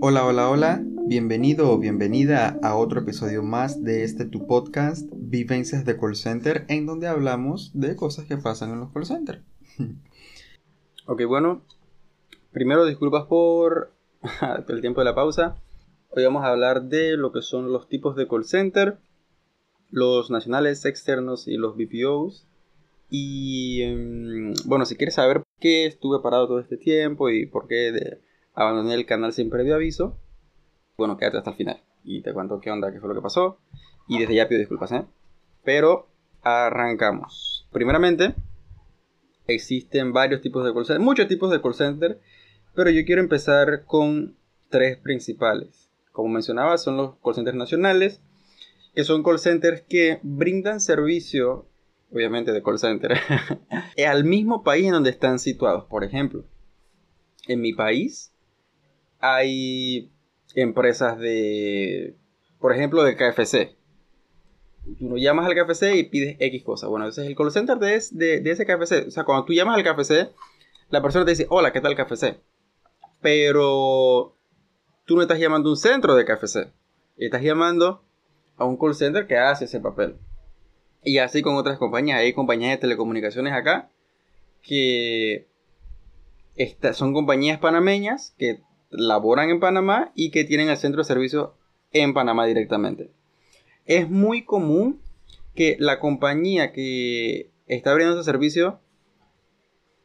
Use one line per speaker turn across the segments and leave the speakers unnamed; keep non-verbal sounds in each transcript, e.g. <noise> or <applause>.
Hola, hola, hola, bienvenido o bienvenida a otro episodio más de este tu podcast, Vivencias de Call Center, en donde hablamos de cosas que pasan en los call centers. <laughs>
ok, bueno, primero disculpas por <laughs> el tiempo de la pausa. Hoy vamos a hablar de lo que son los tipos de call center, los nacionales, externos y los BPOs. Y em, bueno, si quieres saber por qué estuve parado todo este tiempo y por qué de, abandoné el canal sin previo aviso, bueno, quédate hasta el final y te cuento qué onda, qué fue lo que pasó. Y desde ya pido disculpas, ¿eh? Pero arrancamos. Primeramente, existen varios tipos de call center, muchos tipos de call center, pero yo quiero empezar con tres principales. Como mencionaba, son los call centers nacionales, que son call centers que brindan servicio, obviamente de call center, <laughs> al mismo país en donde están situados. Por ejemplo, en mi país hay empresas de, por ejemplo, de KFC. Tú no llamas al KFC y pides X cosa. Bueno, ese es el call center de, de, ese KFC. O sea, cuando tú llamas al KFC, la persona te dice, hola, ¿qué tal KFC? Pero tú no estás llamando a un centro de KFC. Estás llamando a un call center que hace ese papel. Y así con otras compañías. Hay compañías de telecomunicaciones acá que son compañías panameñas que laboran en Panamá y que tienen el centro de servicio en Panamá directamente. Es muy común que la compañía que está abriendo ese servicio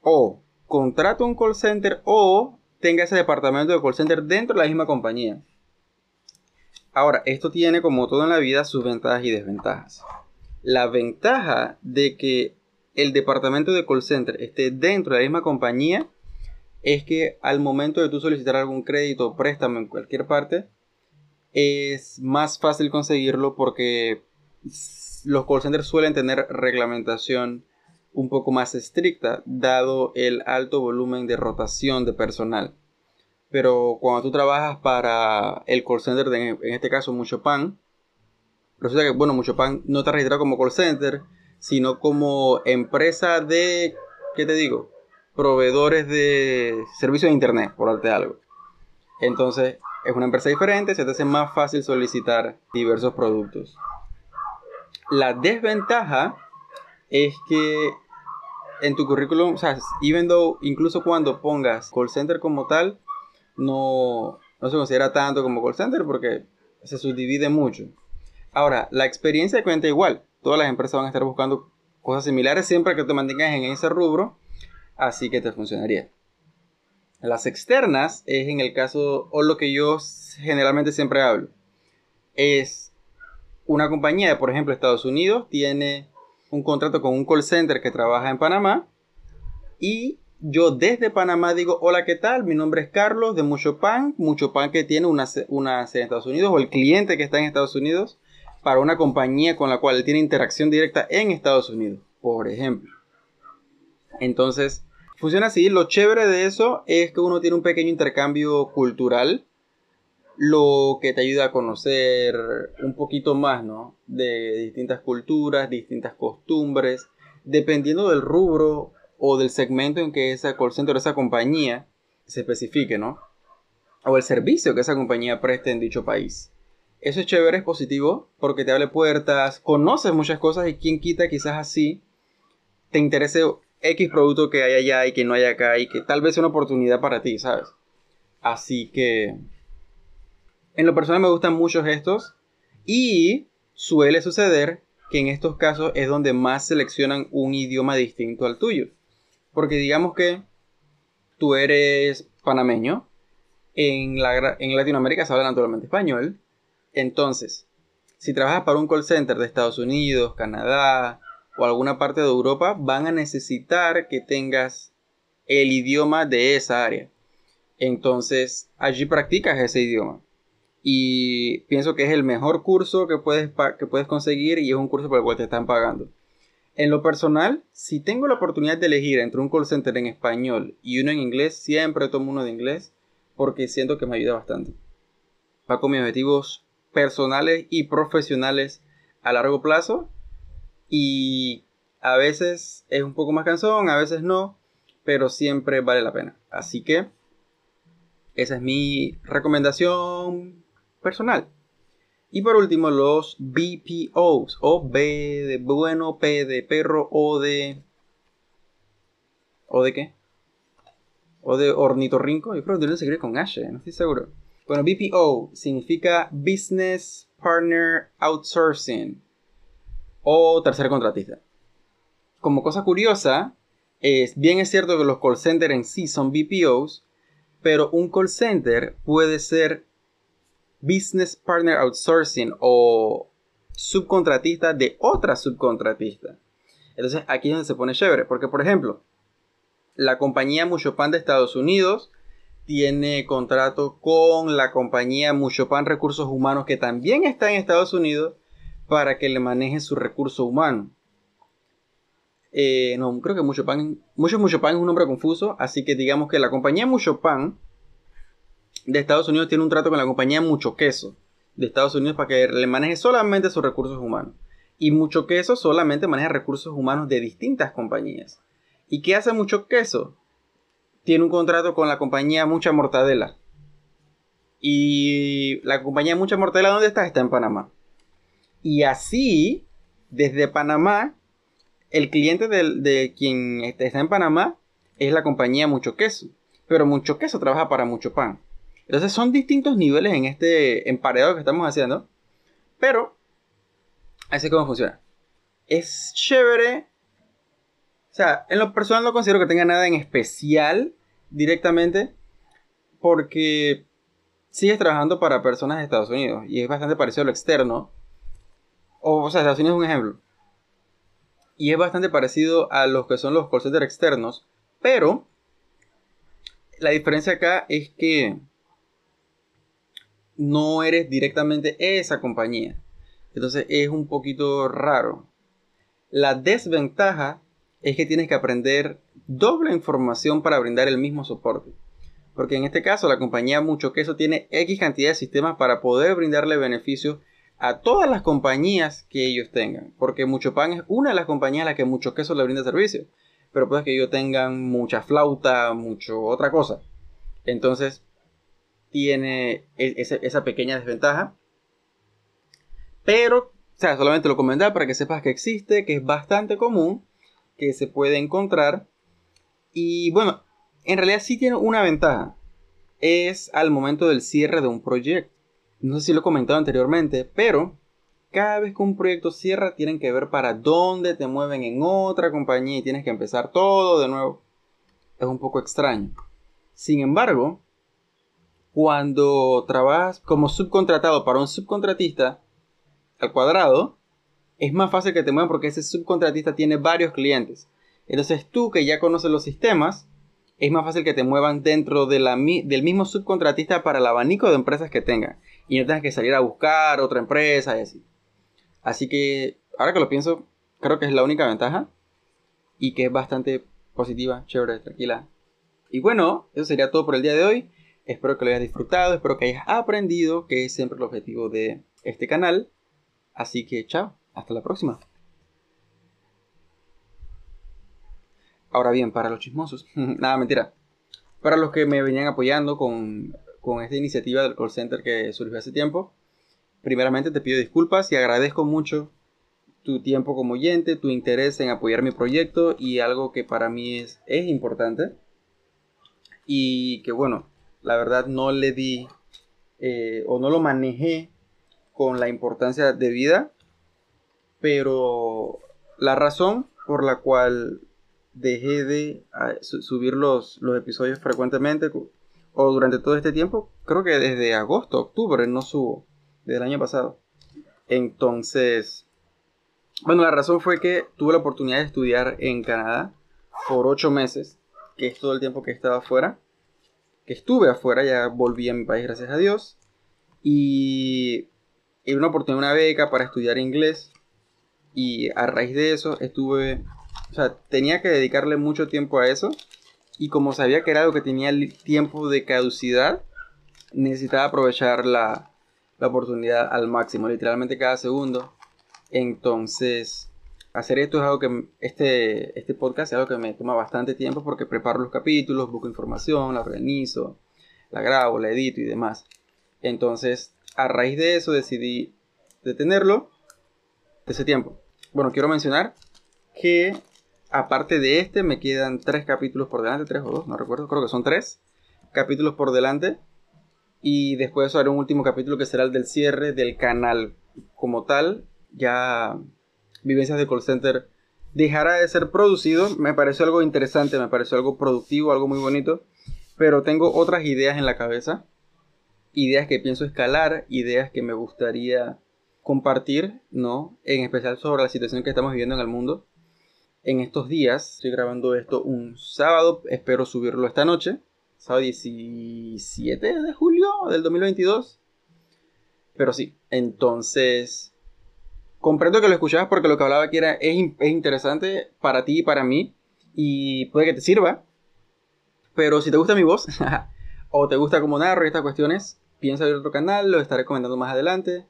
o contrate un call center o tenga ese departamento de call center dentro de la misma compañía. Ahora, esto tiene como todo en la vida sus ventajas y desventajas. La ventaja de que el departamento de call center esté dentro de la misma compañía es que al momento de tú solicitar algún crédito o préstamo en cualquier parte, es más fácil conseguirlo porque los call centers suelen tener reglamentación un poco más estricta, dado el alto volumen de rotación de personal. Pero cuando tú trabajas para el call center, en este caso Mucho Pan, resulta que, bueno, Mucho Pan no está registrado como call center, sino como empresa de, ¿qué te digo? Proveedores de servicios de internet, por darte algo. Entonces, es una empresa diferente, se te hace más fácil solicitar diversos productos. La desventaja es que en tu currículum, o sea, even though, incluso cuando pongas call center como tal, no, no se considera tanto como call center porque se subdivide mucho. Ahora, la experiencia cuenta igual. Todas las empresas van a estar buscando cosas similares siempre que te mantengas en ese rubro así que te funcionaría. Las externas es en el caso, o lo que yo generalmente siempre hablo, es una compañía por ejemplo, Estados Unidos tiene un contrato con un call center que trabaja en Panamá y yo desde Panamá digo, hola, ¿qué tal? Mi nombre es Carlos de Mucho Pan, Mucho Pan que tiene una, una sede en Estados Unidos o el cliente que está en Estados Unidos para una compañía con la cual tiene interacción directa en Estados Unidos, por ejemplo. Entonces, funciona así. Lo chévere de eso es que uno tiene un pequeño intercambio cultural, lo que te ayuda a conocer un poquito más, ¿no? De distintas culturas, distintas costumbres, dependiendo del rubro o del segmento en que esa call center, esa compañía se especifique, ¿no? O el servicio que esa compañía preste en dicho país. Eso es chévere, es positivo, porque te abre puertas, conoces muchas cosas y quien quita quizás así te interese X producto que hay allá y que no hay acá y que tal vez sea una oportunidad para ti, ¿sabes? Así que en lo personal me gustan mucho estos y suele suceder que en estos casos es donde más seleccionan un idioma distinto al tuyo. Porque digamos que tú eres panameño, en, la, en Latinoamérica se habla naturalmente español, entonces, si trabajas para un call center de Estados Unidos, Canadá, o alguna parte de Europa van a necesitar que tengas el idioma de esa área. Entonces allí practicas ese idioma. Y pienso que es el mejor curso que puedes, que puedes conseguir y es un curso por el cual te están pagando. En lo personal, si tengo la oportunidad de elegir entre un call center en español y uno en inglés, siempre tomo uno de inglés porque siento que me ayuda bastante. Va con mis objetivos personales y profesionales a largo plazo y a veces es un poco más cansón, a veces no, pero siempre vale la pena. Así que Esa es mi recomendación personal. Y por último, los BPOs, o B de bueno, P de perro, O de... ¿O de qué? O de ornitorrinco. Yo creo que se escribe con H, no estoy seguro. Bueno, BPO significa Business Partner Outsourcing o tercer contratista. Como cosa curiosa, es, bien es cierto que los call centers en sí son BPOs, pero un call center puede ser Business Partner Outsourcing o subcontratista de otra subcontratista. Entonces aquí es donde se pone chévere, porque por ejemplo, la compañía Muchopan de Estados Unidos tiene contrato con la compañía Muchopan Recursos Humanos que también está en Estados Unidos para que le maneje su recurso humano. Eh, no, creo que mucho pan, mucho mucho pan es un nombre confuso, así que digamos que la compañía Mucho Pan de Estados Unidos tiene un trato con la compañía Mucho Queso de Estados Unidos para que le maneje solamente sus recursos humanos. Y Mucho Queso solamente maneja recursos humanos de distintas compañías. ¿Y qué hace Mucho Queso? Tiene un contrato con la compañía Mucha Mortadela. Y la compañía Mucha Mortadela, ¿dónde está? Está en Panamá. Y así, desde Panamá, el cliente de, quien está en Panamá es la compañía Mucho Queso. Pero Mucho Queso trabaja para Mucho Pan. Entonces son distintos niveles en este emparedado que estamos haciendo. Pero, así es como funciona. Es chévere. O sea, en lo personal no considero que tenga nada en especial directamente. Porque sigues trabajando para personas de Estados Unidos. Y es bastante parecido a lo externo. O, sea, Estados Unidos es un ejemplo. Y es bastante parecido a los que son los call centers externos. Pero la diferencia acá es que no eres directamente esa compañía. Entonces es un poquito raro. La desventaja es que tienes que aprender doble información para brindar el mismo soporte. Porque en este caso la compañía Mucho Queso tiene X cantidad de sistemas para poder brindarle beneficios a todas las compañías que ellos tengan. Porque Mucho Pan es una de las compañías a las que Mucho Queso le brinda servicio. Pero puede que ellos tengan mucha flauta, mucho otra cosa. Entonces, tiene e-, esa pequeña desventaja. Pero, o sea, solamente lo comentar para que sepas que existe, que es bastante común, que se puede encontrar. Y bueno, en realidad sí tiene una ventaja. Es al momento del cierre de un proyecto no sé si lo he comentado anteriormente, pero cada vez que un proyecto cierra tienen que ver para dónde te mueven en otra compañía y tienes que empezar todo de nuevo. Es un poco extraño. Sin embargo, cuando trabajas como subcontratado para un subcontratista al cuadrado, es más fácil que te muevan porque ese subcontratista tiene varios clientes. Entonces tú que ya conoces los sistemas, es más fácil que te muevan dentro de la, del mismo subcontratista para el abanico de empresas que tengan y no tengas que salir a buscar otra empresa y así. Así que, ahora que lo pienso, creo que es la única ventaja y que es bastante positiva, chévere, tranquila. Y bueno, eso sería todo por el día de hoy. Espero que lo hayas disfrutado, espero que hayas aprendido, que es siempre el objetivo de este canal. Así que chao, hasta la próxima. Ahora bien, para los chismosos, <laughs> nada, mentira. Para los que me venían apoyando con con esta iniciativa del call center que surgió hace tiempo. Primeramente te pido disculpas y agradezco mucho tu tiempo como oyente, tu interés en apoyar mi proyecto y algo que para mí es, importante. Y que bueno, la verdad no le di eh, o no lo manejé con la importancia de vida. Pero la razón por la cual dejé de ah, subir los, los episodios frecuentemente o durante todo este tiempo, creo que desde agosto, octubre no subo, desde el año pasado. Entonces, bueno, la razón fue que tuve la oportunidad de estudiar en Canadá por ocho meses, que es todo el tiempo que he estado afuera, que estuve afuera, ya volví a mi país, gracias a Dios, y, y una oportunidad, una beca para estudiar inglés, y a raíz de eso estuve, o sea, tenía que dedicarle mucho tiempo a eso, y como sabía que era algo que tenía tiempo de caducidad, necesitaba aprovechar la, oportunidad al máximo, literalmente cada segundo. Entonces, hacer esto es algo que este, este podcast es algo que me toma bastante tiempo porque preparo los capítulos, busco información, la organizo, la grabo, la edito y demás. Entonces, a raíz de eso decidí detenerlo de ese tiempo. Bueno, quiero mencionar que aparte de este me quedan tres capítulos por delante, tres o dos, no recuerdo, creo que son tres capítulos por delante. Y después haré un último capítulo que será el del cierre del canal como tal. Ya Vivencias de Call Center dejará de ser producido. Me pareció algo interesante, me pareció algo productivo, algo muy bonito. Pero tengo otras ideas en la cabeza. Ideas que pienso escalar, ideas que me gustaría compartir, ¿no? En especial sobre la situación que estamos viviendo en el mundo. En estos días, estoy grabando esto un sábado, espero subirlo esta noche. Sábado 17 de julio del 2022. Pero sí, entonces comprendo que lo escuchabas porque lo que hablaba aquí era, es, interesante para ti y para mí y puede que te sirva. Pero si te gusta mi voz <laughs> o te gusta cómo narro estas cuestiones, piensa en otro canal, lo estaré comentando más adelante.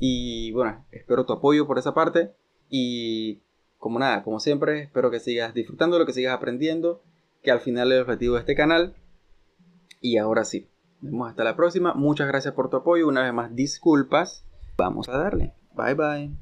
Y bueno, espero tu apoyo por esa parte. Y como nada, como siempre, espero que sigas disfrutando, lo que sigas aprendiendo, que al final es el objetivo de este canal. Y ahora sí, nos vemos hasta la próxima. Muchas gracias por tu apoyo. Una vez más, disculpas. Vamos a darle. Bye bye.